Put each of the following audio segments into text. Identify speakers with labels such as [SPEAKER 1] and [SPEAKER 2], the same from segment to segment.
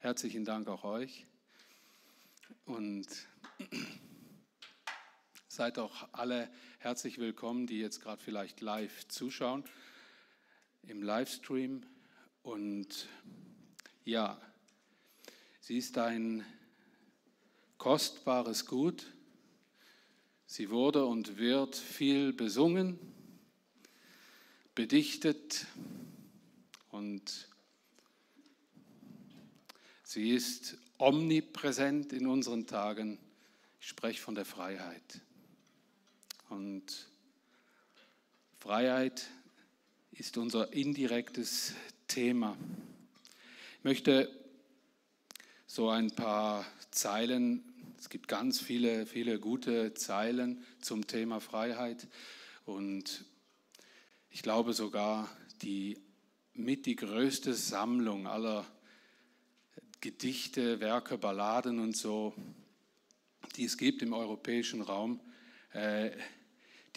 [SPEAKER 1] Herzlichen Dank auch euch. Und seid auch alle herzlich willkommen, die jetzt gerade vielleicht live zuschauen im Livestream. Und ja, sie ist ein kostbares Gut. Sie wurde und wird viel besungen, bedichtet und sie ist omnipräsent in unseren Tagen. Ich spreche von der Freiheit. Und Freiheit ist unser indirektes Thema. Ich möchte so ein paar Zeilen, es gibt ganz viele, viele gute Zeilen zum Thema Freiheit und ich glaube sogar die mit die größte Sammlung aller Gedichte, Werke, Balladen und so, die es gibt im europäischen Raum, äh,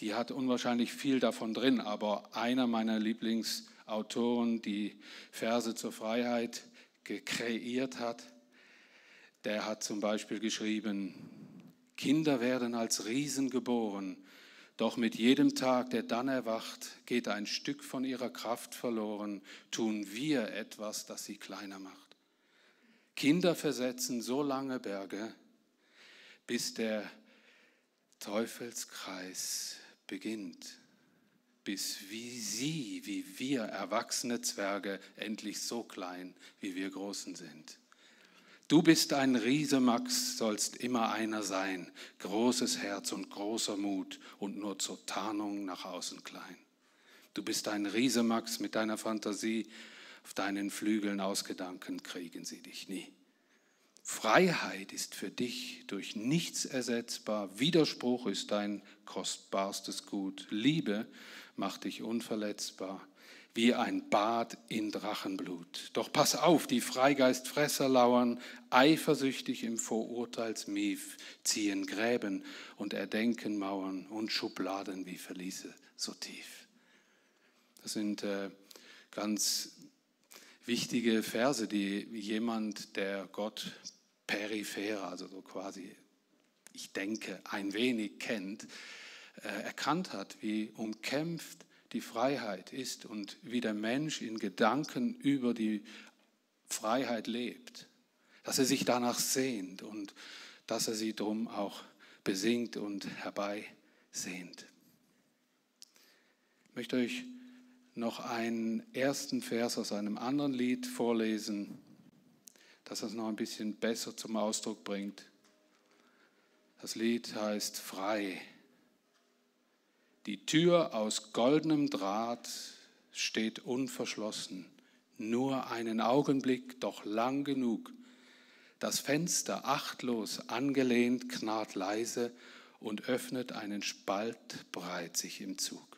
[SPEAKER 1] die hat unwahrscheinlich viel davon drin, aber einer meiner Lieblingsautoren, die Verse zur Freiheit kreiert hat, der hat zum Beispiel geschrieben, Kinder werden als Riesen geboren, doch mit jedem Tag, der dann erwacht, geht ein Stück von ihrer Kraft verloren, tun wir etwas, das sie kleiner macht. Kinder versetzen so lange Berge, bis der Teufelskreis beginnt, bis wie sie, wie wir erwachsene Zwerge endlich so klein, wie wir Großen sind. Du bist ein Riese, Max, sollst immer einer sein, großes Herz und großer Mut und nur zur Tarnung nach außen klein. Du bist ein Riese, Max, mit deiner Fantasie, auf deinen Flügeln ausgedanken kriegen sie dich nie. Freiheit ist für dich durch nichts ersetzbar, Widerspruch ist dein kostbarstes Gut, Liebe macht dich unverletzbar, wie ein Bad in Drachenblut. Doch pass auf, die Freigeistfresser lauern eifersüchtig im Vorurteilsmief, ziehen Gräben und erdenken Mauern und Schubladen wie Verliese so tief. Das sind äh, ganz wichtige Verse, die jemand, der Gott peripher, also so quasi, ich denke, ein wenig kennt, äh, erkannt hat, wie umkämpft die Freiheit ist und wie der Mensch in Gedanken über die Freiheit lebt, dass er sich danach sehnt und dass er sie drum auch besingt und herbeisehnt. Ich möchte euch noch einen ersten Vers aus einem anderen Lied vorlesen, das es noch ein bisschen besser zum Ausdruck bringt. Das Lied heißt Frei. Die Tür aus goldenem Draht steht unverschlossen, nur einen Augenblick, doch lang genug. Das Fenster achtlos angelehnt knarrt leise und öffnet einen Spalt breit sich im Zug.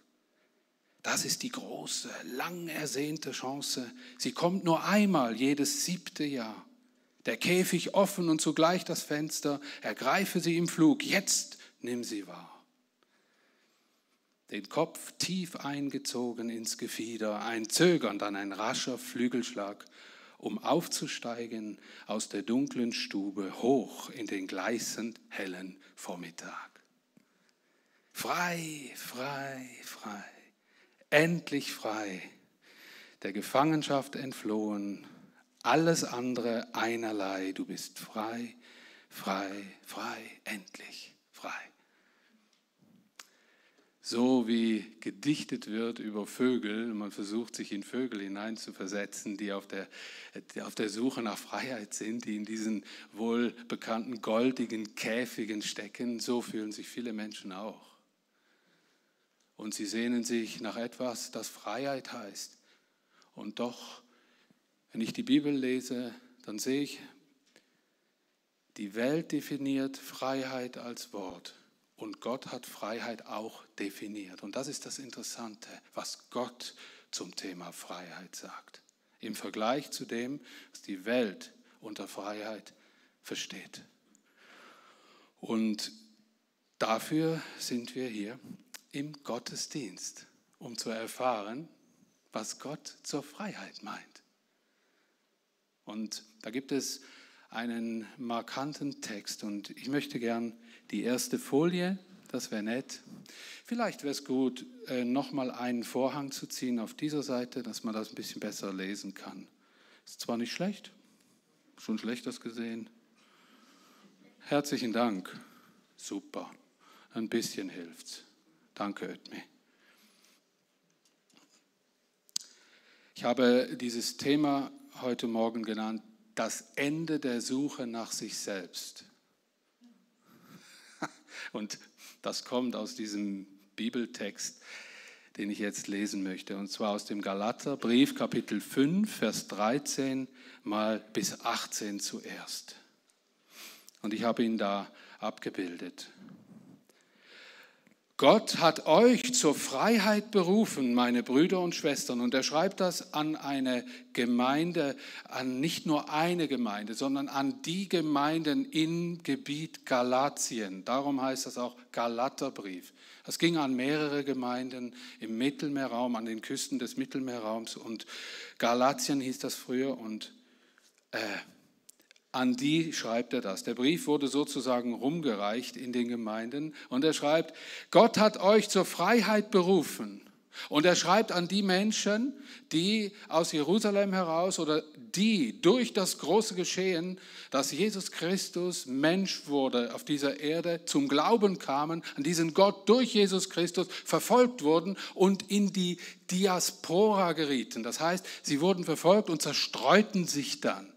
[SPEAKER 1] Das ist die große, lang ersehnte Chance. Sie kommt nur einmal jedes siebte Jahr. Der Käfig offen und zugleich das Fenster. Ergreife sie im Flug. Jetzt nimm sie wahr den Kopf tief eingezogen ins Gefieder, ein Zögern, dann ein rascher Flügelschlag, um aufzusteigen aus der dunklen Stube hoch in den gleißend hellen Vormittag. Frei, frei, frei, endlich frei, der Gefangenschaft entflohen, alles andere einerlei, du bist frei, frei, frei, endlich frei so wie gedichtet wird über Vögel, man versucht sich in Vögel hineinzuversetzen, die auf der, auf der Suche nach Freiheit sind, die in diesen wohl bekannten goldigen Käfigen stecken, so fühlen sich viele Menschen auch. Und sie sehnen sich nach etwas, das Freiheit heißt. Und doch, wenn ich die Bibel lese, dann sehe ich, die Welt definiert Freiheit als Wort. Und Gott hat Freiheit auch definiert. Und das ist das Interessante, was Gott zum Thema Freiheit sagt. Im Vergleich zu dem, was die Welt unter Freiheit versteht. Und dafür sind wir hier im Gottesdienst, um zu erfahren, was Gott zur Freiheit meint. Und da gibt es einen markanten Text und ich möchte gern die erste Folie, das wäre nett. Vielleicht wäre es gut, äh, nochmal einen Vorhang zu ziehen auf dieser Seite, dass man das ein bisschen besser lesen kann. Ist zwar nicht schlecht, schon schlechtes gesehen. Herzlichen Dank. Super. Ein bisschen hilft's. Danke, Ötmi. Ich habe dieses Thema heute Morgen genannt, das Ende der Suche nach sich selbst. Und das kommt aus diesem Bibeltext, den ich jetzt lesen möchte, und zwar aus dem Galaterbrief Kapitel 5, Vers 13 mal bis 18 zuerst. Und ich habe ihn da abgebildet. Gott hat euch zur Freiheit berufen, meine Brüder und Schwestern. Und er schreibt das an eine Gemeinde, an nicht nur eine Gemeinde, sondern an die Gemeinden im Gebiet Galatien. Darum heißt das auch Galaterbrief. Es ging an mehrere Gemeinden im Mittelmeerraum, an den Küsten des Mittelmeerraums. Und Galatien hieß das früher. Und äh, an die schreibt er das. Der Brief wurde sozusagen rumgereicht in den Gemeinden und er schreibt, Gott hat euch zur Freiheit berufen. Und er schreibt an die Menschen, die aus Jerusalem heraus oder die durch das große Geschehen, dass Jesus Christus Mensch wurde auf dieser Erde, zum Glauben kamen, an diesen Gott durch Jesus Christus verfolgt wurden und in die Diaspora gerieten. Das heißt, sie wurden verfolgt und zerstreuten sich dann.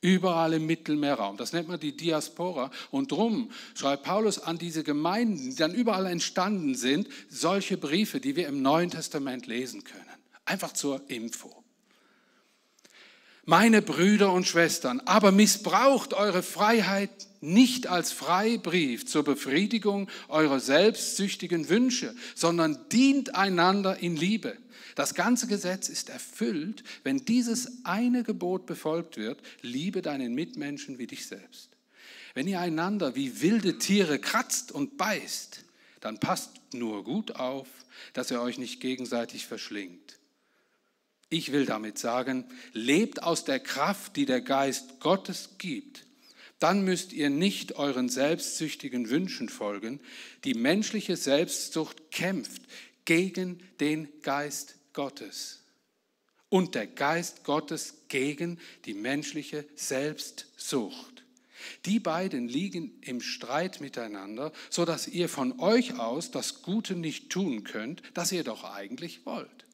[SPEAKER 1] Überall im Mittelmeerraum. Das nennt man die Diaspora. Und drum schreibt Paulus an diese Gemeinden, die dann überall entstanden sind, solche Briefe, die wir im Neuen Testament lesen können. Einfach zur Info. Meine Brüder und Schwestern, aber missbraucht eure Freiheit nicht als Freibrief zur Befriedigung eurer selbstsüchtigen Wünsche, sondern dient einander in Liebe. Das ganze Gesetz ist erfüllt, wenn dieses eine Gebot befolgt wird, liebe deinen Mitmenschen wie dich selbst. Wenn ihr einander wie wilde Tiere kratzt und beißt, dann passt nur gut auf, dass ihr euch nicht gegenseitig verschlingt. Ich will damit sagen, lebt aus der Kraft, die der Geist Gottes gibt. Dann müsst ihr nicht euren selbstsüchtigen Wünschen folgen. Die menschliche Selbstsucht kämpft gegen den Geist Gottes und der Geist Gottes gegen die menschliche Selbstsucht. Die beiden liegen im Streit miteinander, so dass ihr von euch aus das Gute nicht tun könnt, das ihr doch eigentlich wollt.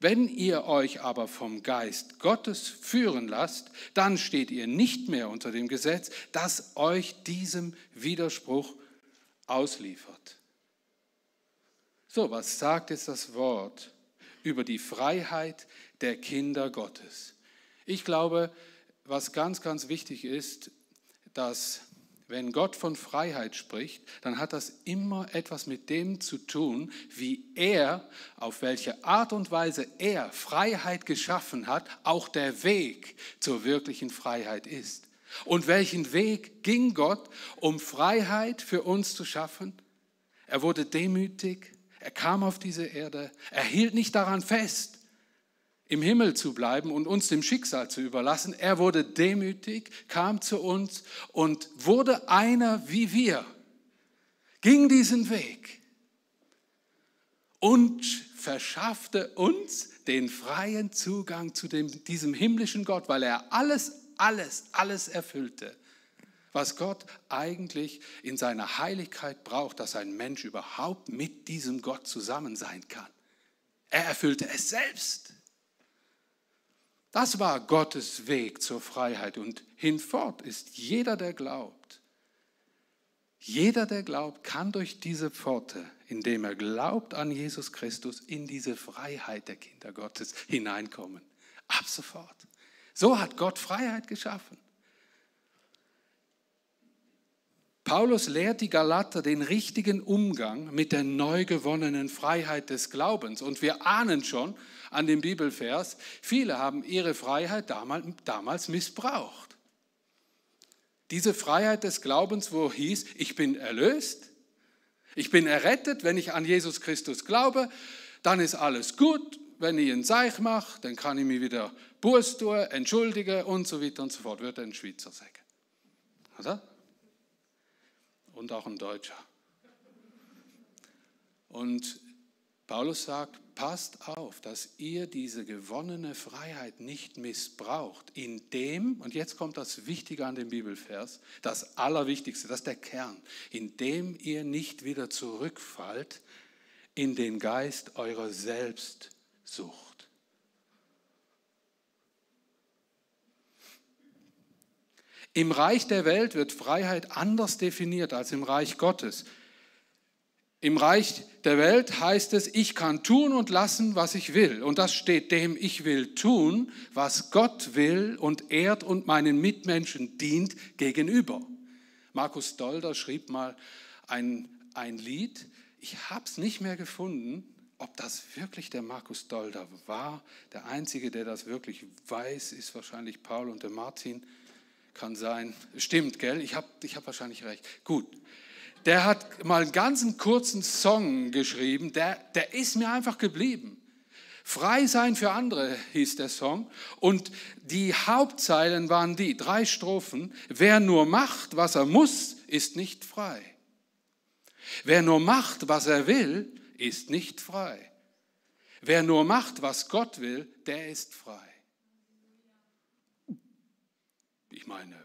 [SPEAKER 1] Wenn ihr euch aber vom Geist Gottes führen lasst, dann steht ihr nicht mehr unter dem Gesetz, das euch diesem Widerspruch ausliefert. So, was sagt jetzt das Wort über die Freiheit der Kinder Gottes? Ich glaube, was ganz, ganz wichtig ist, dass wenn Gott von Freiheit spricht, dann hat das immer etwas mit dem zu tun, wie er, auf welche Art und Weise er Freiheit geschaffen hat, auch der Weg zur wirklichen Freiheit ist. Und welchen Weg ging Gott, um Freiheit für uns zu schaffen? Er wurde demütig, er kam auf diese Erde, er hielt nicht daran fest, im Himmel zu bleiben und uns dem Schicksal zu überlassen. Er wurde demütig, kam zu uns und wurde einer wie wir, ging diesen Weg und verschaffte uns den freien Zugang zu dem, diesem himmlischen Gott, weil er alles, alles, alles erfüllte was Gott eigentlich in seiner Heiligkeit braucht, dass ein Mensch überhaupt mit diesem Gott zusammen sein kann. Er erfüllte es selbst. Das war Gottes Weg zur Freiheit und hinfort ist jeder, der glaubt, jeder, der glaubt, kann durch diese Pforte, indem er glaubt an Jesus Christus, in diese Freiheit der Kinder Gottes hineinkommen. Ab sofort. So hat Gott Freiheit geschaffen. Paulus lehrt die Galater den richtigen Umgang mit der neu gewonnenen Freiheit des Glaubens. Und wir ahnen schon an dem Bibelvers, viele haben ihre Freiheit damals, missbraucht. Diese Freiheit des Glaubens, wo hieß, ich bin erlöst, ich bin errettet, wenn ich an Jesus Christus glaube, dann ist alles gut. Wenn ich einen Seich mache, dann kann ich mich wieder Buß tue, entschuldige und so weiter und so fort, würde ein Schweizer sagen. Oder? Und auch ein Deutscher. Und Paulus sagt, passt auf, dass ihr diese gewonnene Freiheit nicht missbraucht, indem, und jetzt kommt das Wichtige an dem Bibelvers, das Allerwichtigste, das ist der Kern, indem ihr nicht wieder zurückfallt in den Geist eurer Selbstsucht. Im Reich der Welt wird Freiheit anders definiert als im Reich Gottes. Im Reich der Welt heißt es, ich kann tun und lassen, was ich will. Und das steht dem, ich will tun, was Gott will und ehrt und meinen Mitmenschen dient gegenüber. Markus Dolder schrieb mal ein, ein Lied, ich habe es nicht mehr gefunden, ob das wirklich der Markus Dolder war. Der Einzige, der das wirklich weiß, ist wahrscheinlich Paul und der Martin. Kann sein. Stimmt, gell? Ich habe ich hab wahrscheinlich recht. Gut der hat mal einen ganzen kurzen Song geschrieben, der, der ist mir einfach geblieben. Frei sein für andere hieß der Song. Und die Hauptzeilen waren die, drei Strophen. Wer nur macht, was er muss, ist nicht frei. Wer nur macht, was er will, ist nicht frei. Wer nur macht, was Gott will, der ist frei. Ich meine,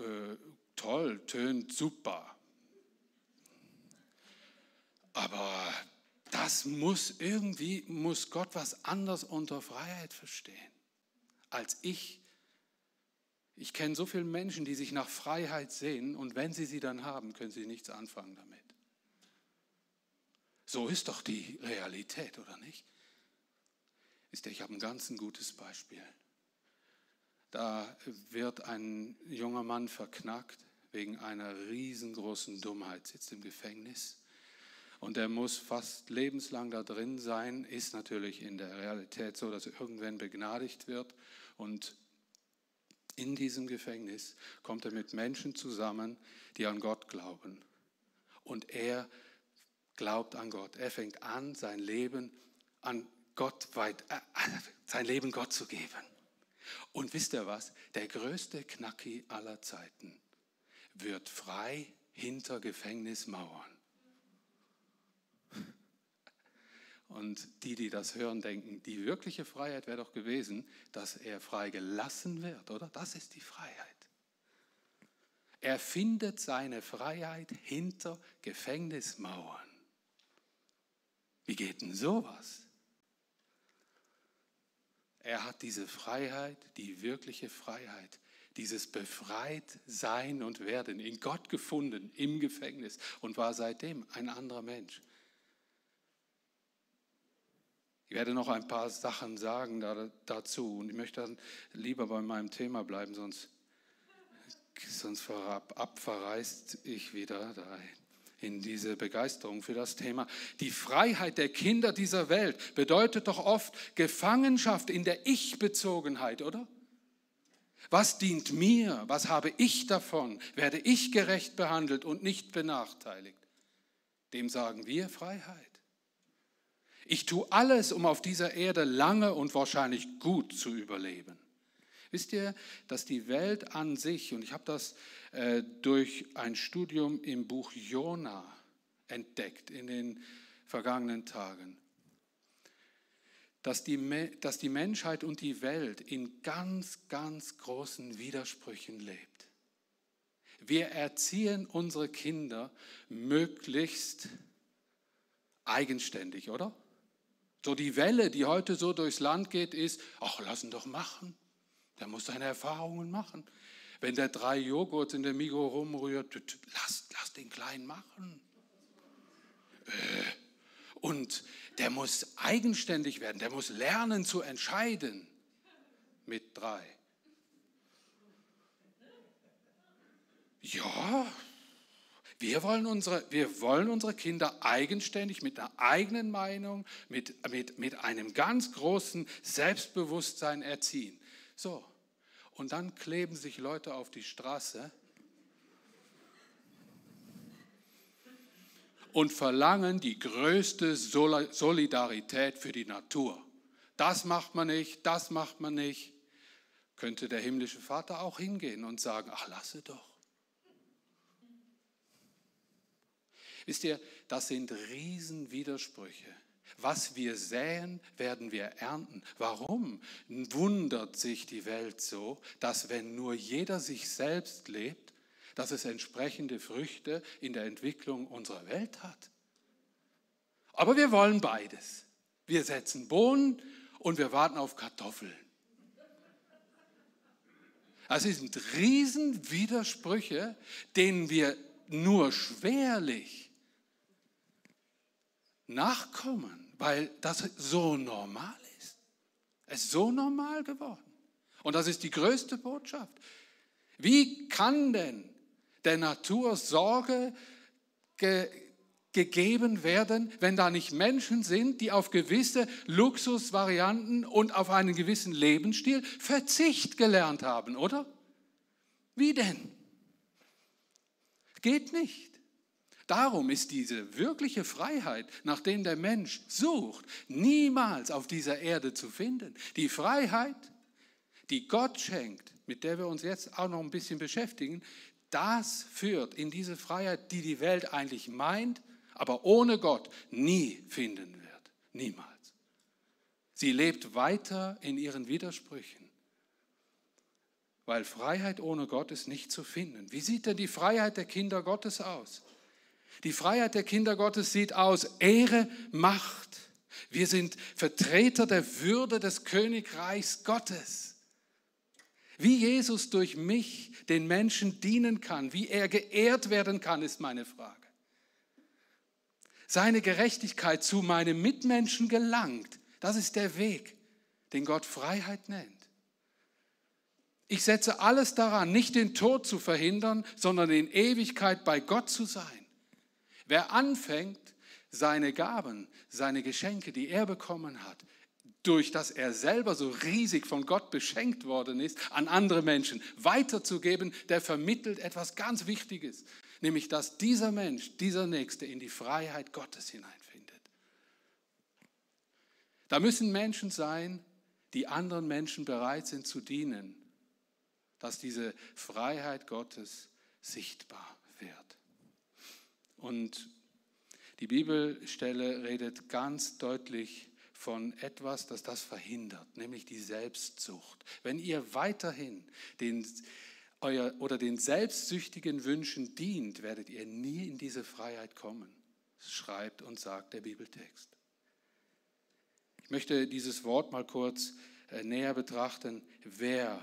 [SPEAKER 1] äh, toll, tönt super. Aber das muss irgendwie, muss Gott was anderes unter Freiheit verstehen, als ich. Ich kenne so viele Menschen, die sich nach Freiheit sehen und wenn sie sie dann haben, können sie nichts anfangen damit. So ist doch die Realität, oder nicht? Ich habe ein ganz ein gutes Beispiel. Da wird ein junger Mann verknackt wegen einer riesengroßen Dummheit, sitzt im Gefängnis. Und er muss fast lebenslang da drin sein, ist natürlich in der Realität so, dass er irgendwann begnadigt wird. Und in diesem Gefängnis kommt er mit Menschen zusammen, die an Gott glauben. Und er glaubt an Gott. Er fängt an, sein Leben an Gott weit, äh, sein Leben Gott zu geben. Und wisst ihr was? Der größte Knacki aller Zeiten wird frei hinter Gefängnismauern. Und die, die das hören, denken, die wirkliche Freiheit wäre doch gewesen, dass er frei gelassen wird, oder? Das ist die Freiheit. Er findet seine Freiheit hinter Gefängnismauern. Wie geht denn sowas? Er hat diese Freiheit, die wirkliche Freiheit, dieses befreit sein und werden, in Gott gefunden im Gefängnis und war seitdem ein anderer Mensch. Ich werde noch ein paar Sachen sagen dazu und ich möchte dann lieber bei meinem Thema bleiben, sonst, sonst abverreist ich wieder dahin in diese Begeisterung für das Thema. Die Freiheit der Kinder dieser Welt bedeutet doch oft Gefangenschaft in der Ich-Bezogenheit, oder? Was dient mir? Was habe ich davon? Werde ich gerecht behandelt und nicht benachteiligt? Dem sagen wir Freiheit. Ich tue alles, um auf dieser Erde lange und wahrscheinlich gut zu überleben. Wisst ihr, dass die Welt an sich, und ich habe das äh, durch ein Studium im Buch Jona entdeckt in den vergangenen Tagen, dass die, dass die Menschheit und die Welt in ganz, ganz großen Widersprüchen lebt. Wir erziehen unsere Kinder möglichst eigenständig, oder? So die Welle, die heute so durchs Land geht, ist, ach, lass ihn doch machen. Der muss seine Erfahrungen machen. Wenn der drei Joghurt in der Migo rumrührt, lass, lass den Kleinen machen. Äh, und der muss eigenständig werden, der muss lernen zu entscheiden mit drei. Ja, wir wollen unsere, wir wollen unsere Kinder eigenständig mit einer eigenen Meinung, mit, mit, mit einem ganz großen Selbstbewusstsein erziehen. So, und dann kleben sich Leute auf die Straße und verlangen die größte Solidarität für die Natur. das macht man nicht, das macht man nicht, könnte der himmlische Vater auch hingehen und sagen, ach lasse doch. Wisst ihr, das sind Riesenwidersprüche. Was wir säen, werden wir ernten. Warum wundert sich die Welt so, dass wenn nur jeder sich selbst lebt, dass es entsprechende Früchte in der Entwicklung unserer Welt hat? Aber wir wollen beides. Wir setzen Bohnen und wir warten auf Kartoffeln. Das sind Riesenwidersprüche, denen wir nur schwerlich nachkommen, weil das so normal ist. Es ist so normal geworden. Und das ist die größte Botschaft. Wie kann denn der Natur Sorge ge gegeben werden, wenn da nicht Menschen sind, die auf gewisse Luxusvarianten und auf einen gewissen Lebensstil Verzicht gelernt haben, oder? Wie denn? Geht nicht. Darum ist diese wirkliche Freiheit, nach der der Mensch sucht, niemals auf dieser Erde zu finden. Die Freiheit, die Gott schenkt, mit der wir uns jetzt auch noch ein bisschen beschäftigen, das führt in diese Freiheit, die die Welt eigentlich meint, aber ohne Gott nie finden wird. Niemals. Sie lebt weiter in ihren Widersprüchen, weil Freiheit ohne Gott ist nicht zu finden. Wie sieht denn die Freiheit der Kinder Gottes aus? Die Freiheit der Kinder Gottes sieht aus Ehre, Macht. Wir sind Vertreter der Würde des Königreichs Gottes. Wie Jesus durch mich den Menschen dienen kann, wie er geehrt werden kann, ist meine Frage. Seine Gerechtigkeit zu meinem Mitmenschen gelangt, das ist der Weg, den Gott Freiheit nennt. Ich setze alles daran, nicht den Tod zu verhindern, sondern in Ewigkeit bei Gott zu sein. Wer anfängt, seine Gaben, seine Geschenke, die er bekommen hat, durch das er selber so riesig von Gott beschenkt worden ist, an andere Menschen weiterzugeben, der vermittelt etwas ganz Wichtiges, nämlich dass dieser Mensch, dieser Nächste in die Freiheit Gottes hineinfindet. Da müssen Menschen sein, die anderen Menschen bereit sind zu dienen, dass diese Freiheit Gottes sichtbar wird. Und die Bibelstelle redet ganz deutlich von etwas, das das verhindert, nämlich die Selbstsucht. Wenn ihr weiterhin den, euer, oder den selbstsüchtigen Wünschen dient, werdet ihr nie in diese Freiheit kommen, schreibt und sagt der Bibeltext. Ich möchte dieses Wort mal kurz äh, näher betrachten. Wer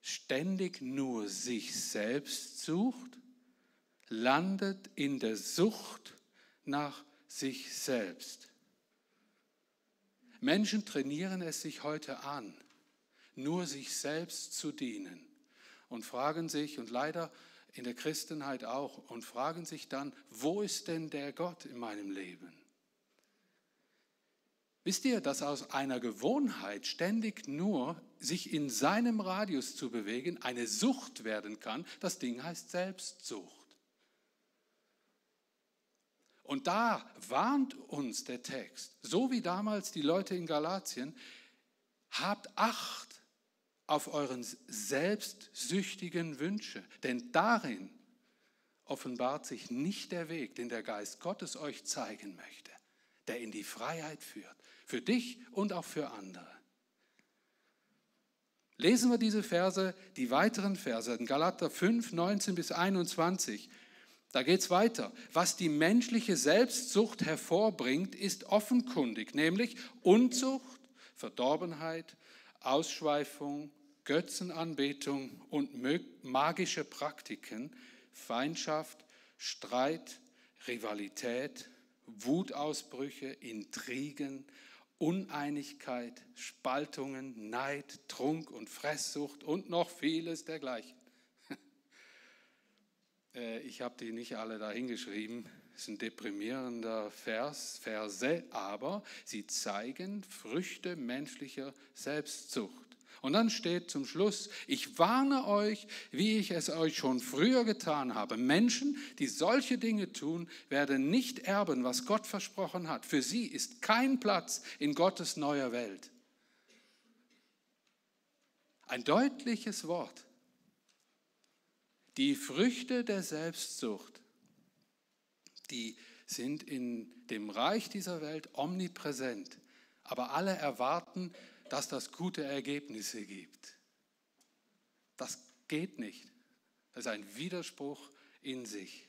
[SPEAKER 1] ständig nur sich selbst sucht, landet in der Sucht nach sich selbst. Menschen trainieren es sich heute an, nur sich selbst zu dienen und fragen sich, und leider in der Christenheit auch, und fragen sich dann, wo ist denn der Gott in meinem Leben? Wisst ihr, dass aus einer Gewohnheit ständig nur sich in seinem Radius zu bewegen eine Sucht werden kann? Das Ding heißt Selbstsucht. Und da warnt uns der Text, so wie damals die Leute in Galatien, habt Acht auf euren selbstsüchtigen Wünsche, denn darin offenbart sich nicht der Weg, den der Geist Gottes euch zeigen möchte, der in die Freiheit führt, für dich und auch für andere. Lesen wir diese Verse, die weiteren Verse in Galater 5, 19 bis 21. Da geht es weiter. Was die menschliche Selbstsucht hervorbringt, ist offenkundig, nämlich Unzucht, Verdorbenheit, Ausschweifung, Götzenanbetung und magische Praktiken, Feindschaft, Streit, Rivalität, Wutausbrüche, Intrigen, Uneinigkeit, Spaltungen, Neid, Trunk und Fresssucht und noch vieles dergleichen. Äh, ich habe die nicht alle da hingeschrieben. Es ist ein deprimierender Vers, Verse, aber sie zeigen Früchte menschlicher Selbstzucht. Und dann steht zum Schluss, ich warne euch, wie ich es euch schon früher getan habe. Menschen, die solche Dinge tun, werden nicht erben, was Gott versprochen hat. Für sie ist kein Platz in Gottes neuer Welt. Ein deutliches Wort. Die Früchte der Selbstsucht, die sind in dem Reich dieser Welt omnipräsent. Aber alle erwarten, dass das gute Ergebnisse gibt. Das geht nicht. Das ist ein Widerspruch in sich.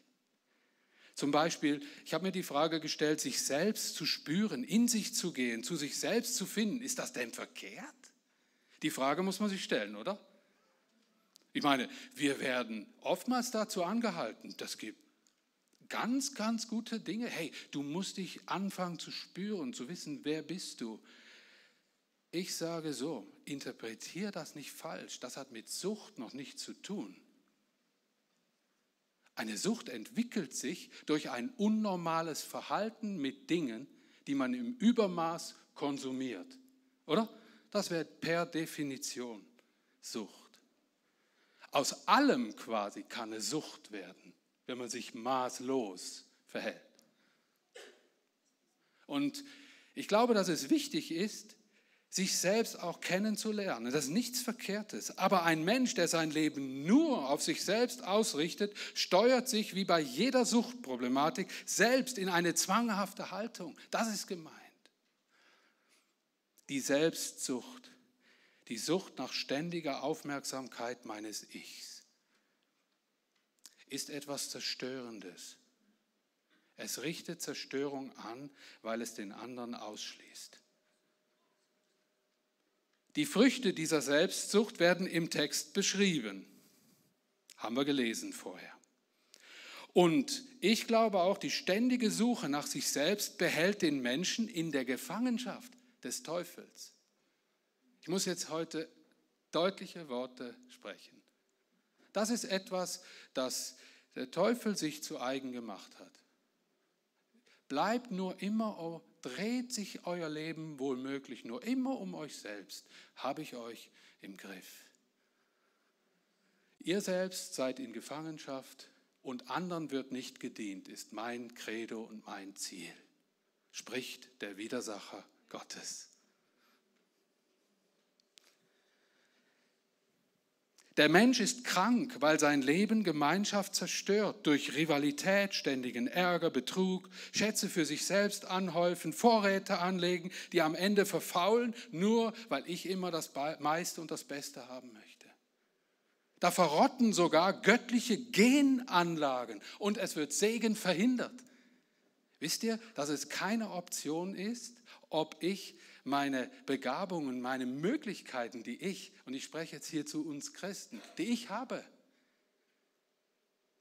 [SPEAKER 1] Zum Beispiel, ich habe mir die Frage gestellt, sich selbst zu spüren, in sich zu gehen, zu sich selbst zu finden, ist das denn verkehrt? Die Frage muss man sich stellen, oder? Ich meine, wir werden oftmals dazu angehalten, das gibt ganz, ganz gute Dinge. Hey, du musst dich anfangen zu spüren, zu wissen, wer bist du. Ich sage so, interpretiere das nicht falsch. Das hat mit Sucht noch nichts zu tun. Eine Sucht entwickelt sich durch ein unnormales Verhalten mit Dingen, die man im Übermaß konsumiert. Oder? Das wäre per Definition Sucht. Aus allem quasi kann eine Sucht werden, wenn man sich maßlos verhält. Und ich glaube, dass es wichtig ist, sich selbst auch kennenzulernen. Das ist nichts Verkehrtes. Aber ein Mensch, der sein Leben nur auf sich selbst ausrichtet, steuert sich wie bei jeder Suchtproblematik selbst in eine zwanghafte Haltung. Das ist gemeint. Die Selbstsucht, die Sucht nach ständiger Aufmerksamkeit meines Ichs, ist etwas Zerstörendes. Es richtet Zerstörung an, weil es den anderen ausschließt. Die Früchte dieser Selbstsucht werden im Text beschrieben. Haben wir gelesen vorher. Und ich glaube auch, die ständige Suche nach sich selbst behält den Menschen in der Gefangenschaft des Teufels. Ich muss jetzt heute deutliche Worte sprechen. Das ist etwas, das der Teufel sich zu eigen gemacht hat. Bleibt nur immer dreht sich euer Leben wohlmöglich nur immer um euch selbst, habe ich euch im Griff. Ihr selbst seid in Gefangenschaft und anderen wird nicht gedient, ist mein Credo und mein Ziel, spricht der Widersacher Gottes. Der Mensch ist krank, weil sein Leben Gemeinschaft zerstört durch Rivalität, ständigen Ärger, Betrug, Schätze für sich selbst anhäufen, Vorräte anlegen, die am Ende verfaulen, nur weil ich immer das meiste und das Beste haben möchte. Da verrotten sogar göttliche Genanlagen und es wird Segen verhindert. Wisst ihr, dass es keine Option ist, ob ich meine Begabungen, meine Möglichkeiten, die ich, und ich spreche jetzt hier zu uns Christen, die ich habe,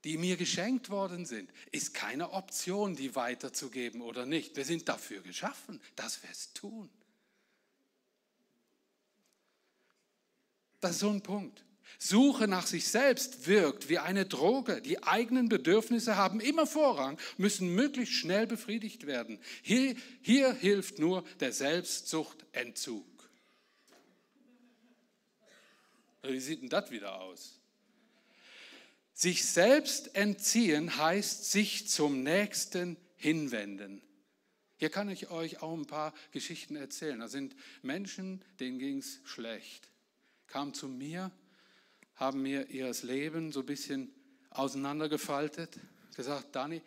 [SPEAKER 1] die mir geschenkt worden sind, ist keine Option, die weiterzugeben oder nicht. Wir sind dafür geschaffen, dass wir es tun. Das ist so ein Punkt. Suche nach sich selbst wirkt wie eine Droge. Die eigenen Bedürfnisse haben immer Vorrang, müssen möglichst schnell befriedigt werden. Hier, hier hilft nur der Selbstsuchtentzug. Wie sieht denn das wieder aus? Sich selbst entziehen heißt sich zum Nächsten hinwenden. Hier kann ich euch auch ein paar Geschichten erzählen. Da sind Menschen, denen ging es schlecht, kamen zu mir haben mir ihr Leben so ein bisschen auseinandergefaltet, gesagt, Dani,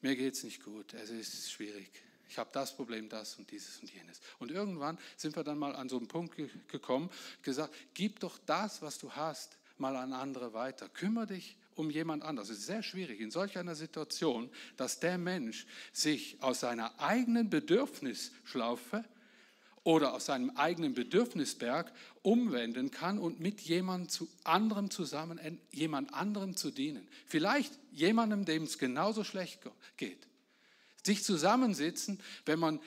[SPEAKER 1] mir geht es nicht gut, es ist schwierig. Ich habe das Problem, das und dieses und jenes. Und irgendwann sind wir dann mal an so einen Punkt gekommen, gesagt, gib doch das, was du hast, mal an andere weiter. Kümmere dich um jemand anders. Es ist sehr schwierig in solch einer Situation, dass der Mensch sich aus seiner eigenen Bedürfnisschlaufe oder aus seinem eigenen Bedürfnisberg umwenden kann und mit jemand zu anderem zusammen, jemand anderem zu dienen. Vielleicht jemandem, dem es genauso schlecht geht. Sich zusammensitzen, wenn man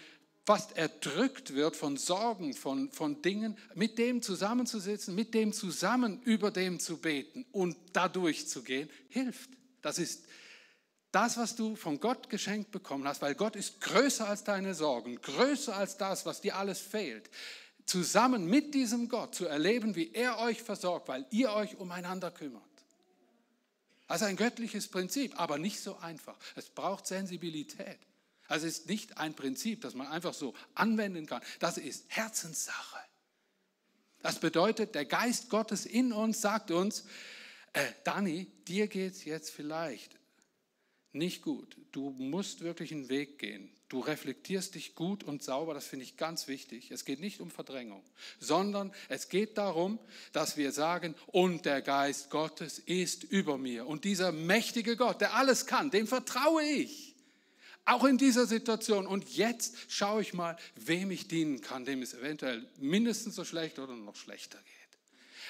[SPEAKER 1] fast erdrückt wird von Sorgen, von, von Dingen, mit dem zusammenzusitzen, mit dem zusammen über dem zu beten und dadurch zu gehen, hilft. Das ist das, was du von Gott geschenkt bekommen hast, weil Gott ist größer als deine Sorgen, größer als das, was dir alles fehlt. Zusammen mit diesem Gott zu erleben, wie er euch versorgt, weil ihr euch umeinander kümmert. Also ein göttliches Prinzip, aber nicht so einfach. Es braucht Sensibilität. Also es ist nicht ein Prinzip, das man einfach so anwenden kann. Das ist Herzenssache. Das bedeutet, der Geist Gottes in uns sagt uns, äh, Dani, dir geht es jetzt vielleicht nicht gut. Du musst wirklich einen Weg gehen. Du reflektierst dich gut und sauber, das finde ich ganz wichtig. Es geht nicht um Verdrängung, sondern es geht darum, dass wir sagen, und der Geist Gottes ist über mir. Und dieser mächtige Gott, der alles kann, dem vertraue ich. Auch in dieser Situation. Und jetzt schaue ich mal, wem ich dienen kann, dem es eventuell mindestens so schlecht oder noch schlechter geht.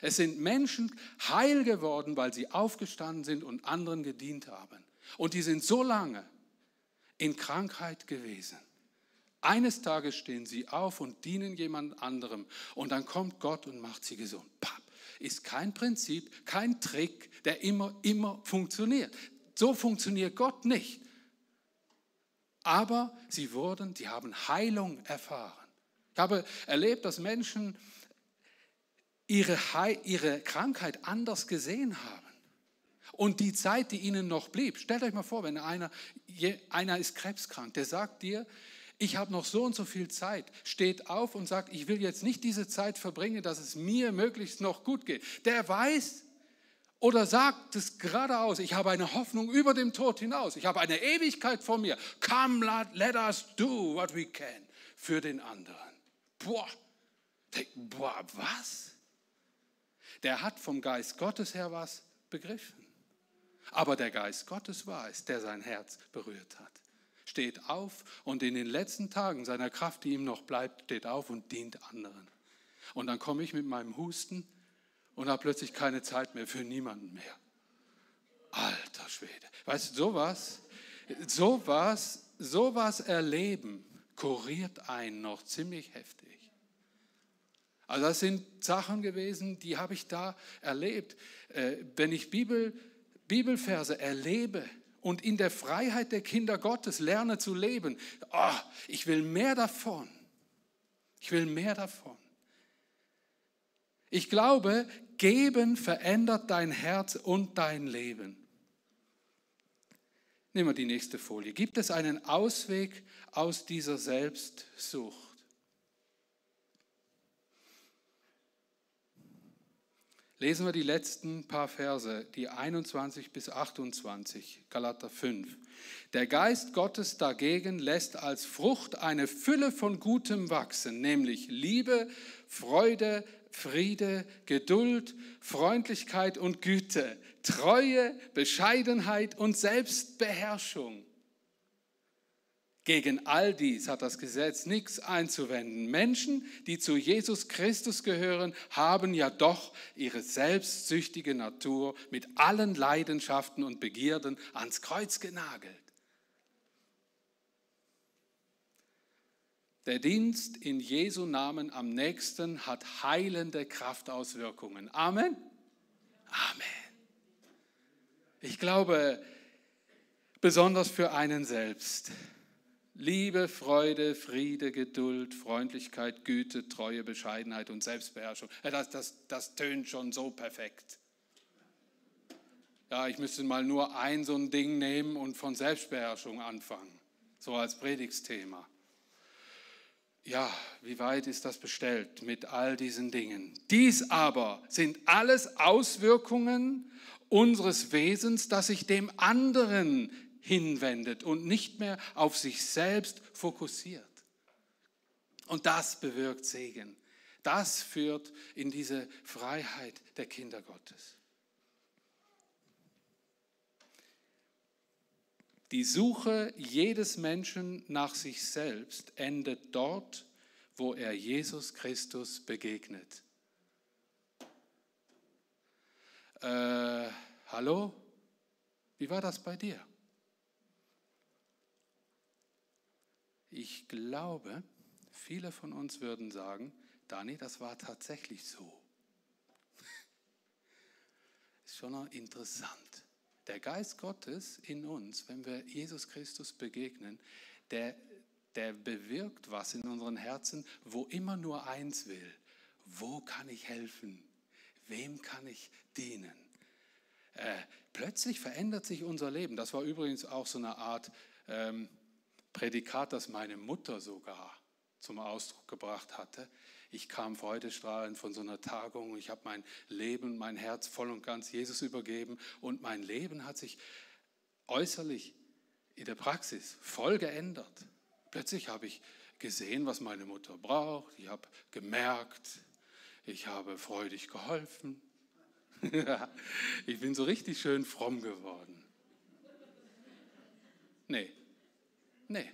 [SPEAKER 1] Es sind Menschen heil geworden, weil sie aufgestanden sind und anderen gedient haben. Und die sind so lange in Krankheit gewesen. Eines Tages stehen sie auf und dienen jemand anderem und dann kommt Gott und macht sie gesund. Papp, ist kein Prinzip, kein Trick, der immer, immer funktioniert. So funktioniert Gott nicht. Aber sie wurden, die haben Heilung erfahren. Ich habe erlebt, dass Menschen ihre, ihre Krankheit anders gesehen haben. Und die Zeit, die ihnen noch blieb, stellt euch mal vor, wenn einer, einer ist krebskrank, der sagt dir, ich habe noch so und so viel Zeit, steht auf und sagt, ich will jetzt nicht diese Zeit verbringen, dass es mir möglichst noch gut geht. Der weiß oder sagt es geradeaus, ich habe eine Hoffnung über dem Tod hinaus, ich habe eine Ewigkeit vor mir. Come, let us do what we can für den anderen. Boah, boah, was? Der hat vom Geist Gottes her was begriffen. Aber der Geist Gottes war es, der sein Herz berührt hat. Steht auf und in den letzten Tagen seiner Kraft, die ihm noch bleibt, steht auf und dient anderen. Und dann komme ich mit meinem Husten und habe plötzlich keine Zeit mehr für niemanden mehr. Alter Schwede. Weißt du, sowas, sowas, sowas erleben kuriert einen noch ziemlich heftig. Also das sind Sachen gewesen, die habe ich da erlebt. Äh, wenn ich Bibel Bibelverse erlebe und in der Freiheit der Kinder Gottes lerne zu leben, oh, ich will mehr davon. Ich will mehr davon. Ich glaube, geben verändert dein Herz und dein Leben. Nehmen wir die nächste Folie. Gibt es einen Ausweg aus dieser Selbstsucht? Lesen wir die letzten paar Verse, die 21 bis 28, Galater 5. Der Geist Gottes dagegen lässt als Frucht eine Fülle von Gutem wachsen, nämlich Liebe, Freude, Friede, Geduld, Freundlichkeit und Güte, Treue, Bescheidenheit und Selbstbeherrschung. Gegen all dies hat das Gesetz nichts einzuwenden. Menschen, die zu Jesus Christus gehören, haben ja doch ihre selbstsüchtige Natur mit allen Leidenschaften und Begierden ans Kreuz genagelt. Der Dienst in Jesu Namen am nächsten hat heilende Kraftauswirkungen. Amen. Amen. Ich glaube, besonders für einen selbst Liebe, Freude, Friede, Geduld, Freundlichkeit, Güte, Treue, Bescheidenheit und Selbstbeherrschung. Das, das, das tönt schon so perfekt. Ja, ich müsste mal nur ein so ein Ding nehmen und von Selbstbeherrschung anfangen, so als Predigtsthema. Ja, wie weit ist das bestellt mit all diesen Dingen? Dies aber sind alles Auswirkungen unseres Wesens, das sich dem anderen hinwendet und nicht mehr auf sich selbst fokussiert. Und das bewirkt Segen. Das führt in diese Freiheit der Kinder Gottes. Die Suche jedes Menschen nach sich selbst endet dort, wo er Jesus Christus begegnet. Äh, hallo? Wie war das bei dir? Ich glaube, viele von uns würden sagen, Dani, das war tatsächlich so. Ist schon interessant. Der Geist Gottes in uns, wenn wir Jesus Christus begegnen, der, der bewirkt was in unseren Herzen, wo immer nur eins will. Wo kann ich helfen? Wem kann ich dienen? Äh, plötzlich verändert sich unser Leben. Das war übrigens auch so eine Art ähm, Prädikat, das meine Mutter sogar zum Ausdruck gebracht hatte. Ich kam freudestrahlend von so einer Tagung, ich habe mein Leben, mein Herz voll und ganz Jesus übergeben und mein Leben hat sich äußerlich in der Praxis voll geändert. Plötzlich habe ich gesehen, was meine Mutter braucht, ich habe gemerkt, ich habe freudig geholfen. ich bin so richtig schön fromm geworden. Nee, nee,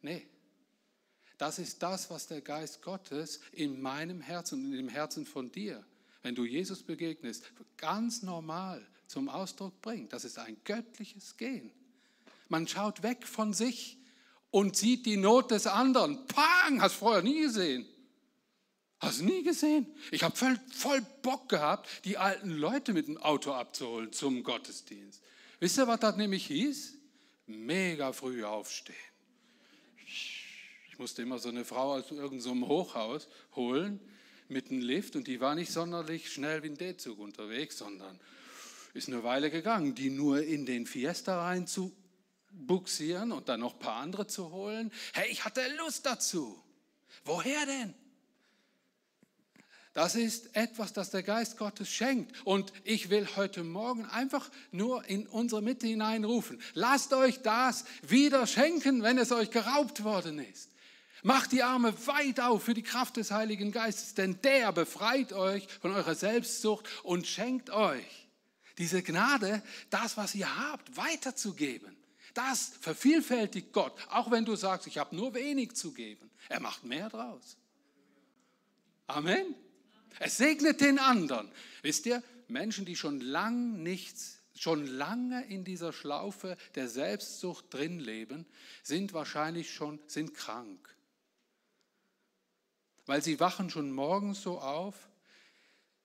[SPEAKER 1] nee. Das ist das, was der Geist Gottes in meinem Herzen und in dem Herzen von dir, wenn du Jesus begegnest, ganz normal zum Ausdruck bringt. Das ist ein göttliches Gehen. Man schaut weg von sich und sieht die Not des anderen. Pang, hast du vorher nie gesehen. Hast du nie gesehen? Ich habe voll, voll Bock gehabt, die alten Leute mit dem Auto abzuholen zum Gottesdienst. Wisst ihr, was das nämlich hieß? Mega früh aufstehen musste immer so eine Frau aus irgendeinem so Hochhaus holen mit einem Lift und die war nicht sonderlich schnell wie ein D-Zug unterwegs, sondern ist eine Weile gegangen, die nur in den Fiesta rein zu buxieren und dann noch ein paar andere zu holen. Hey, ich hatte Lust dazu. Woher denn? Das ist etwas, das der Geist Gottes schenkt. Und ich will heute Morgen einfach nur in unsere Mitte hineinrufen. Lasst euch das wieder schenken, wenn es euch geraubt worden ist. Macht die Arme weit auf für die Kraft des Heiligen Geistes, denn der befreit euch von eurer Selbstsucht und schenkt euch diese Gnade, das, was ihr habt, weiterzugeben. Das vervielfältigt Gott, auch wenn du sagst, ich habe nur wenig zu geben. Er macht mehr draus. Amen. Es segnet den anderen. Wisst ihr, Menschen, die schon lang nichts schon lange in dieser Schlaufe der Selbstsucht drin leben, sind wahrscheinlich schon sind krank weil sie wachen schon morgens so auf.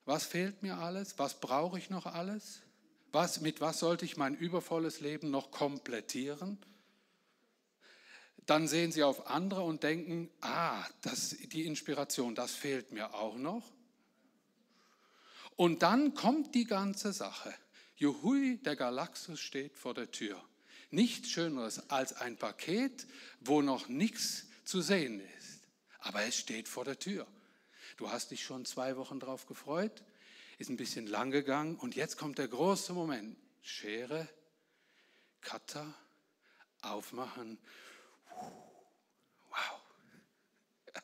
[SPEAKER 1] Was fehlt mir alles? Was brauche ich noch alles? Was, mit was sollte ich mein übervolles Leben noch komplettieren? Dann sehen sie auf andere und denken, ah, das, die Inspiration, das fehlt mir auch noch. Und dann kommt die ganze Sache. Juhui, der Galaxus steht vor der Tür. Nichts Schöneres als ein Paket, wo noch nichts zu sehen ist. Aber es steht vor der Tür. Du hast dich schon zwei Wochen darauf gefreut, ist ein bisschen lang gegangen und jetzt kommt der große Moment. Schere, Cutter, aufmachen. Wow.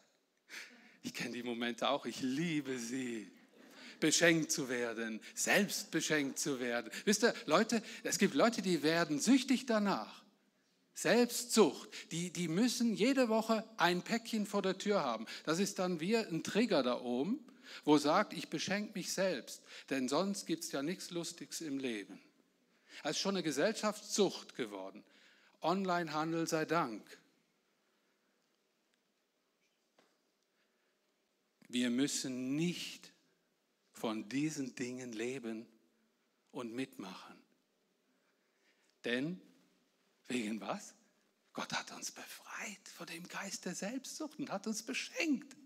[SPEAKER 1] Ich kenne die Momente auch, ich liebe sie. Beschenkt zu werden, selbst beschenkt zu werden. Wisst ihr, Leute, es gibt Leute, die werden süchtig danach. Selbstsucht, die, die müssen jede Woche ein Päckchen vor der Tür haben. Das ist dann wie ein Trigger da oben, wo sagt, ich beschenke mich selbst, denn sonst gibt es ja nichts Lustiges im Leben. Es ist schon eine Gesellschaftssucht geworden. Onlinehandel sei Dank. Wir müssen nicht von diesen Dingen leben und mitmachen. Denn Wegen was? Gott hat uns befreit von dem Geist der Selbstsucht und hat uns beschenkt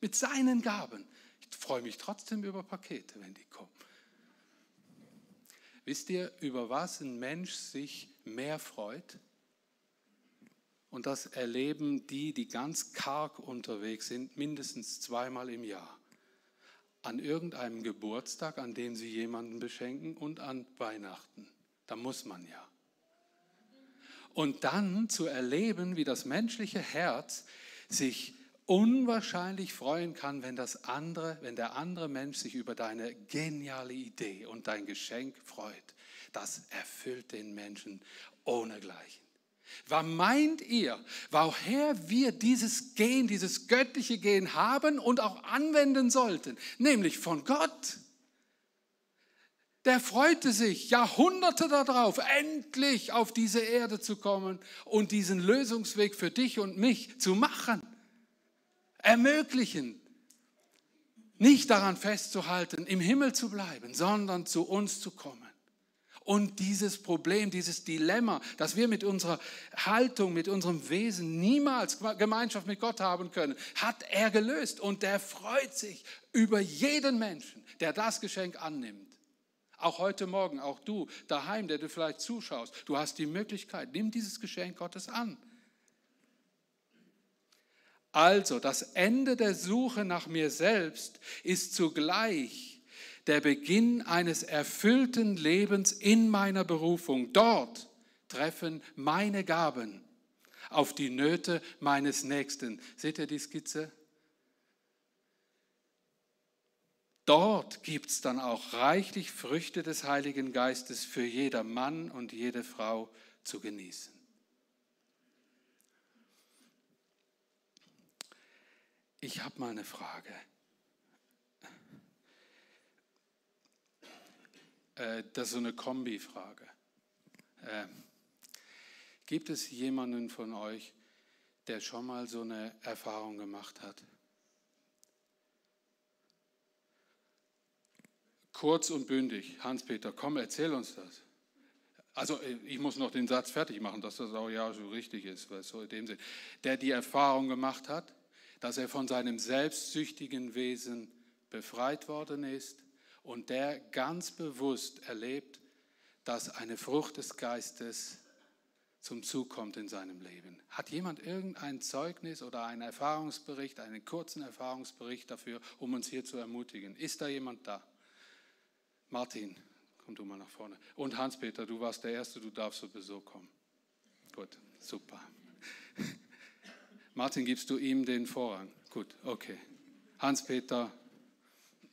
[SPEAKER 1] mit seinen Gaben. Ich freue mich trotzdem über Pakete, wenn die kommen. Wisst ihr, über was ein Mensch sich mehr freut? Und das erleben die, die ganz karg unterwegs sind, mindestens zweimal im Jahr. An irgendeinem Geburtstag, an dem sie jemanden beschenken und an Weihnachten. Da muss man ja. Und dann zu erleben, wie das menschliche Herz sich unwahrscheinlich freuen kann, wenn das andere, wenn der andere Mensch sich über deine geniale Idee und dein Geschenk freut. Das erfüllt den Menschen ohnegleichen. Was meint ihr, woher wir dieses Gehen, dieses göttliche Gehen haben und auch anwenden sollten? Nämlich von Gott der freute sich Jahrhunderte darauf, endlich auf diese Erde zu kommen und diesen Lösungsweg für dich und mich zu machen, ermöglichen, nicht daran festzuhalten, im Himmel zu bleiben, sondern zu uns zu kommen. Und dieses Problem, dieses Dilemma, dass wir mit unserer Haltung, mit unserem Wesen niemals Gemeinschaft mit Gott haben können, hat er gelöst. Und er freut sich über jeden Menschen, der das Geschenk annimmt. Auch heute Morgen, auch du daheim, der du vielleicht zuschaust, du hast die Möglichkeit, nimm dieses Geschenk Gottes an. Also, das Ende der Suche nach mir selbst ist zugleich der Beginn eines erfüllten Lebens in meiner Berufung. Dort treffen meine Gaben auf die Nöte meines Nächsten. Seht ihr die Skizze? Dort gibt es dann auch reichlich Früchte des Heiligen Geistes für jeder Mann und jede Frau zu genießen. Ich habe mal eine Frage. Äh, das ist so eine Kombi-Frage. Äh, gibt es jemanden von euch, der schon mal so eine Erfahrung gemacht hat? Kurz und bündig. Hans-Peter, komm, erzähl uns das. Also äh, ich muss noch den Satz fertig machen, dass das auch ja so richtig ist, weil so in dem Sinn. Der die Erfahrung gemacht hat, dass er von seinem selbstsüchtigen Wesen befreit worden ist und der ganz bewusst erlebt, dass eine Frucht des Geistes zum Zug kommt in seinem Leben. Hat jemand irgendein Zeugnis oder einen Erfahrungsbericht, einen kurzen Erfahrungsbericht dafür, um uns hier zu ermutigen? Ist da jemand da? Martin, komm du mal nach vorne. Und Hans-Peter, du warst der Erste, du darfst sowieso kommen. Gut, super. Martin, gibst du ihm den Vorrang? Gut, okay. Hans-Peter.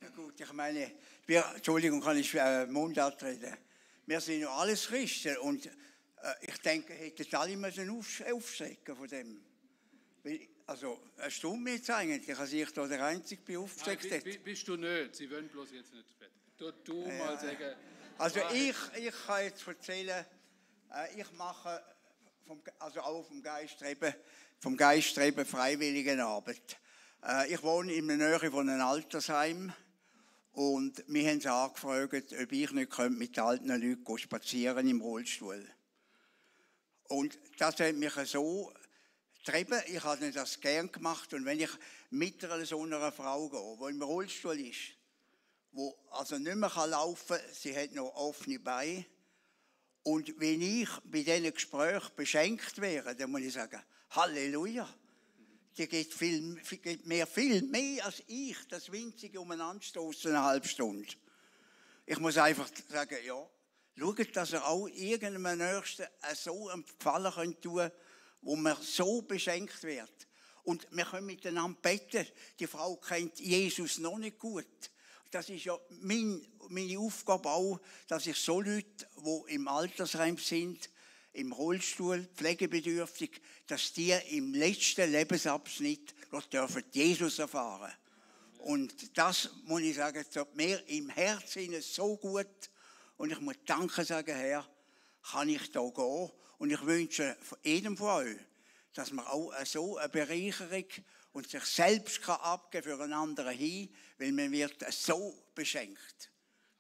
[SPEAKER 2] Ja gut, ich meine, wir, Entschuldigung, kann ich äh, Mundart reden. Wir sind ja alles Christen und äh, ich denke, hätten alle müssen auf, aufschrecken von dem. Also, eine Stunde jetzt eigentlich, als ich da der Einzige bin aufgeschreckt
[SPEAKER 1] Nein, bist du nicht, Sie wollen bloß jetzt nicht. Du, du ja. mal sagen.
[SPEAKER 2] Also ich, ich kann jetzt erzählen, äh, ich mache vom, also auch vom Geiststreben, vom Geiststreben Freiwilligenarbeit. Äh, ich wohne in der Nähe von einem Altersheim und wir haben sie angefragt, ob ich nicht mit den alten Leuten spazieren im Rollstuhl. Und das hat mich so getrieben. Ich habe das gern gemacht. Und wenn ich mit einer so einer Frau gehe, die im Rollstuhl ist, wo also nicht mehr laufen kann, sie hat noch offene Beine, und wenn ich bei diesen Gesprächen beschenkt wäre, dann muss ich sagen, Halleluja. Die geht, viel, geht mir viel mehr als ich, das winzige Umeinanderstoßen eine halbe Stunde. Ich muss einfach sagen, ja, schaut, dass ihr auch irgendeinem Nächsten so einen Gefallen könnt wo man so beschenkt wird. Und wir können miteinander beten. Die Frau kennt Jesus noch nicht gut das ist ja mein, meine Aufgabe auch, dass ich so Leute, die im Altersheim sind, im Rollstuhl, pflegebedürftig, dass die im letzten Lebensabschnitt Gott dürfen Jesus erfahren. Und das, muss ich sagen, tut mir im Herzen so gut. Und ich muss Danke sagen, Herr, kann ich da gehen. Und ich wünsche jedem von euch, dass man auch so eine Bereicherung und sich selbst kann abgeben für einen anderen hin, weil man wird so beschenkt.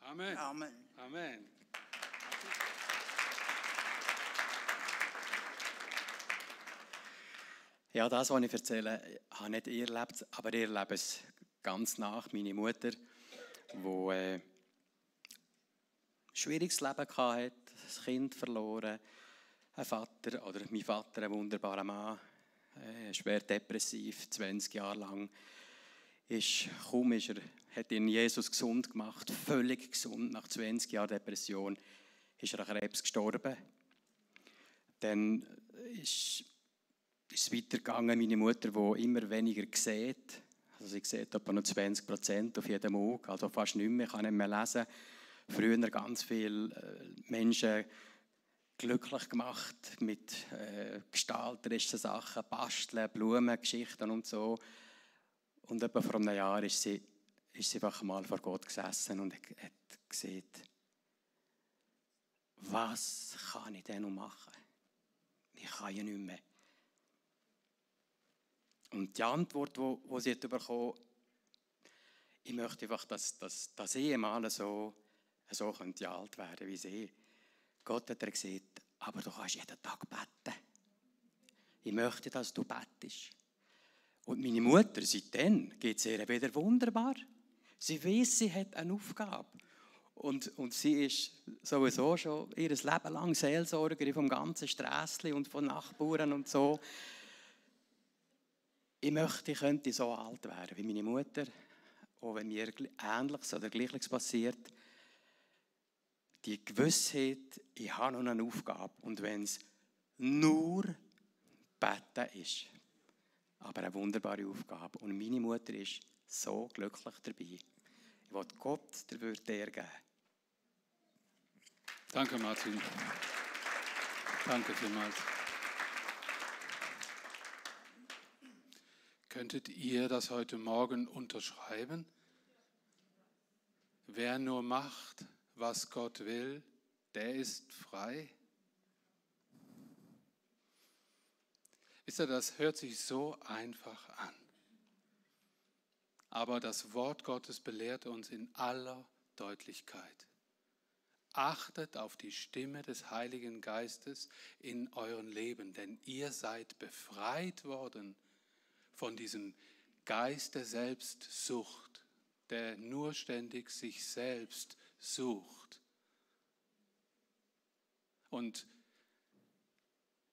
[SPEAKER 1] Amen.
[SPEAKER 2] Amen.
[SPEAKER 1] Amen.
[SPEAKER 3] Ja, das, was ich erzähle, habe nicht ich erlebt, aber ich erlebe es ganz nach. Meine Mutter, die äh, ein schwieriges Leben hatte, das Kind verloren, ein Vater oder mein Vater, ein wunderbarer Mann, äh, schwer depressiv, 20 Jahre lang. Ist, kaum er, hat ihn Jesus gesund gemacht, völlig gesund, nach 20 Jahren Depression, ist er an Krebs gestorben. Dann ist, ist es weitergegangen, meine Mutter, die immer weniger sieht, also sie sieht etwa noch 20 Prozent auf jedem Auge, also fast nicht mehr, kann nicht mehr lesen. Früher ganz viele äh, Menschen glücklich gemacht mit äh, gestalterischen Sachen, Basteln, Blumen, Geschichten und so. Und etwa vor einem Jahr ist sie, ist sie einfach mal vor Gott gesessen und hat gesehen, was kann ich denn noch machen? Ich kann ja nicht mehr. Und die Antwort, die, die sie hat bekommen ich möchte einfach, dass, dass, dass ich mal so, so könnte alt werden wie sie. Gott hat gesagt, aber du kannst jeden Tag beten. Ich möchte, dass du bettest. Und meine Mutter, seitdem geht es ihr wieder wunderbar. Sie weiß, sie hat eine Aufgabe. Und, und sie ist sowieso schon ihr Leben lang Seelsorgerin vom ganzen Strässli und von Nachbarn und so. Ich möchte, ich könnte so alt werden wie meine Mutter, auch wenn mir Ähnliches oder Gleiches passiert. Die Gewissheit, ich habe noch eine Aufgabe und wenn es nur Beten ist, aber eine wunderbare Aufgabe. Und meine Mutter ist so glücklich dabei. Ich will Gott der würde geben.
[SPEAKER 1] Danke, Martin. Danke vielmals. Könntet ihr das heute Morgen unterschreiben? Wer nur macht, was Gott will, der ist frei. Wisst ihr, das hört sich so einfach an. Aber das Wort Gottes belehrt uns in aller Deutlichkeit. Achtet auf die Stimme des Heiligen Geistes in euren Leben, denn ihr seid befreit worden von diesem Geist der Selbstsucht, der nur ständig sich selbst sucht. Und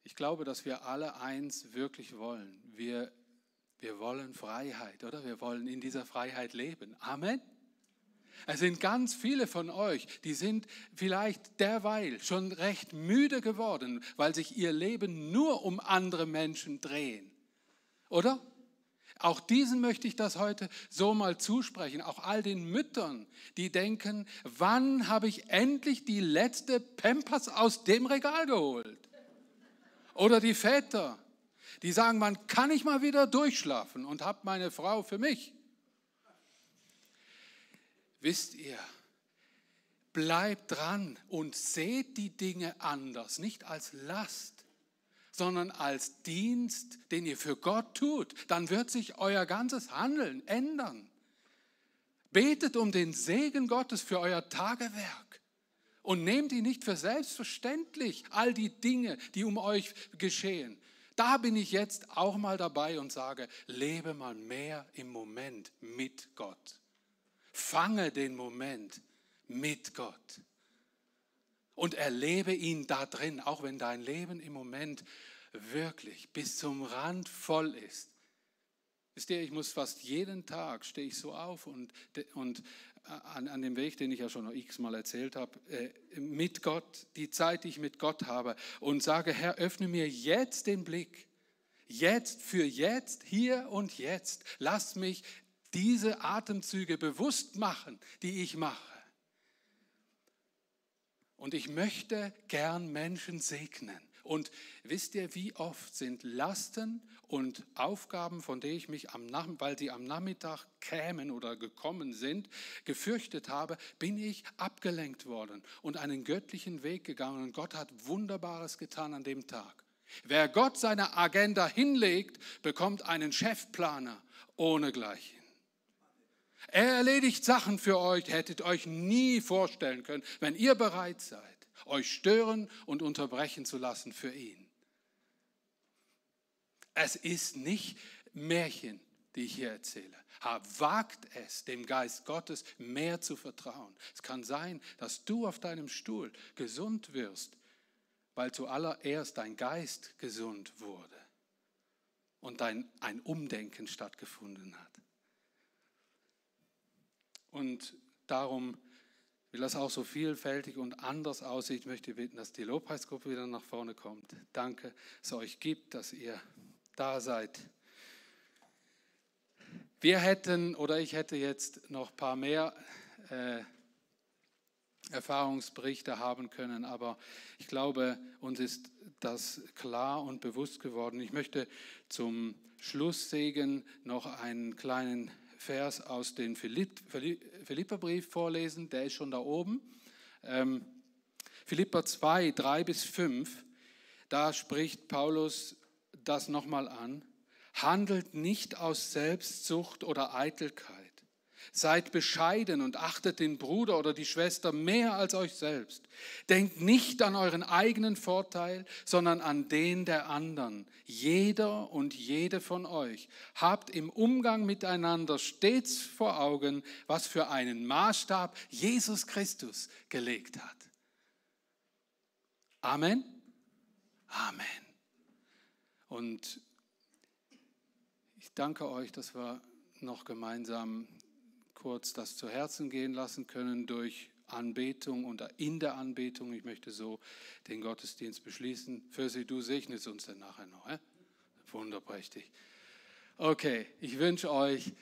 [SPEAKER 1] ich glaube, dass wir alle eins wirklich wollen. Wir, wir wollen Freiheit, oder? Wir wollen in dieser Freiheit leben. Amen. Es sind ganz viele von euch, die sind vielleicht derweil schon recht müde geworden, weil sich ihr Leben nur um andere Menschen drehen. Oder? Auch diesen möchte ich das heute so mal zusprechen, auch all den Müttern, die denken, wann habe ich endlich die letzte Pampers aus dem Regal geholt? Oder die Väter, die sagen, wann kann ich mal wieder durchschlafen und habe meine Frau für mich? Wisst ihr, bleibt dran und seht die Dinge anders, nicht als Last, sondern als Dienst, den ihr für Gott tut. Dann wird sich euer ganzes Handeln ändern. Betet um den Segen Gottes für euer Tagewerk und nehmt ihn nicht für selbstverständlich, all die Dinge, die um euch geschehen. Da bin ich jetzt auch mal dabei und sage, lebe mal mehr im Moment mit Gott. Fange den Moment mit Gott und erlebe ihn da drin, auch wenn dein Leben im Moment wirklich bis zum Rand voll ist. Wisst ihr, ich muss fast jeden Tag, stehe ich so auf und, und an, an dem Weg, den ich ja schon noch x-mal erzählt habe, äh, mit Gott, die Zeit, die ich mit Gott habe und sage, Herr, öffne mir jetzt den Blick. Jetzt, für jetzt, hier und jetzt. Lass mich diese Atemzüge bewusst machen, die ich mache. Und ich möchte gern Menschen segnen. Und wisst ihr, wie oft sind Lasten und Aufgaben, von denen ich mich, am weil sie am Nachmittag kämen oder gekommen sind, gefürchtet habe, bin ich abgelenkt worden und einen göttlichen Weg gegangen. Und Gott hat Wunderbares getan an dem Tag. Wer Gott seine Agenda hinlegt, bekommt einen Chefplaner ohne Gleichen. Er erledigt Sachen für euch, hättet euch nie vorstellen können, wenn ihr bereit seid euch stören und unterbrechen zu lassen für ihn. Es ist nicht Märchen, die ich hier erzähle. Wagt es, dem Geist Gottes mehr zu vertrauen. Es kann sein, dass du auf deinem Stuhl gesund wirst, weil zuallererst dein Geist gesund wurde und dein, ein Umdenken stattgefunden hat. Und darum weil das auch so vielfältig und anders aussieht, ich möchte bitten, dass die Lobpreisgruppe wieder nach vorne kommt. Danke, dass es euch gibt, dass ihr da seid. Wir hätten oder ich hätte jetzt noch ein paar mehr äh, Erfahrungsberichte haben können, aber ich glaube, uns ist das klar und bewusst geworden. Ich möchte zum Schlusssegen noch einen kleinen Vers aus dem Philipperbrief vorlesen, der ist schon da oben. Ähm, Philipper 2, 3 bis 5, da spricht Paulus das nochmal an. Handelt nicht aus Selbstsucht oder Eitelkeit, Seid bescheiden und achtet den Bruder oder die Schwester mehr als euch selbst. Denkt nicht an euren eigenen Vorteil, sondern an den der anderen. Jeder und jede von euch habt im Umgang miteinander stets vor Augen, was für einen Maßstab Jesus Christus gelegt hat. Amen. Amen. Und ich danke euch, dass wir noch gemeinsam kurz das zu Herzen gehen lassen können durch Anbetung und in der Anbetung. Ich möchte so den Gottesdienst beschließen. Für du segnest uns dann nachher noch. Äh? Wunderprächtig. Okay, ich wünsche euch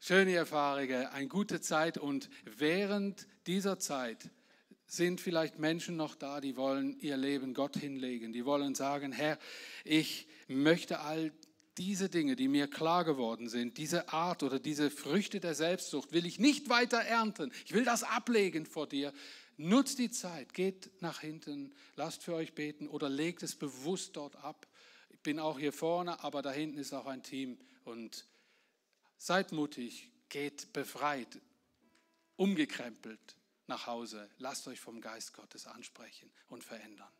[SPEAKER 1] schöne Erfahrungen, eine gute Zeit und während dieser Zeit sind vielleicht Menschen noch da, die wollen ihr Leben Gott hinlegen, die wollen sagen, Herr, ich möchte all diese Dinge, die mir klar geworden sind, diese Art oder diese Früchte der Selbstsucht, will ich nicht weiter ernten. Ich will das ablegen vor dir. Nutzt die Zeit, geht nach hinten, lasst für euch beten oder legt es bewusst dort ab. Ich bin auch hier vorne, aber da hinten ist auch ein Team und seid mutig, geht befreit, umgekrempelt nach Hause. Lasst euch vom Geist Gottes ansprechen und verändern.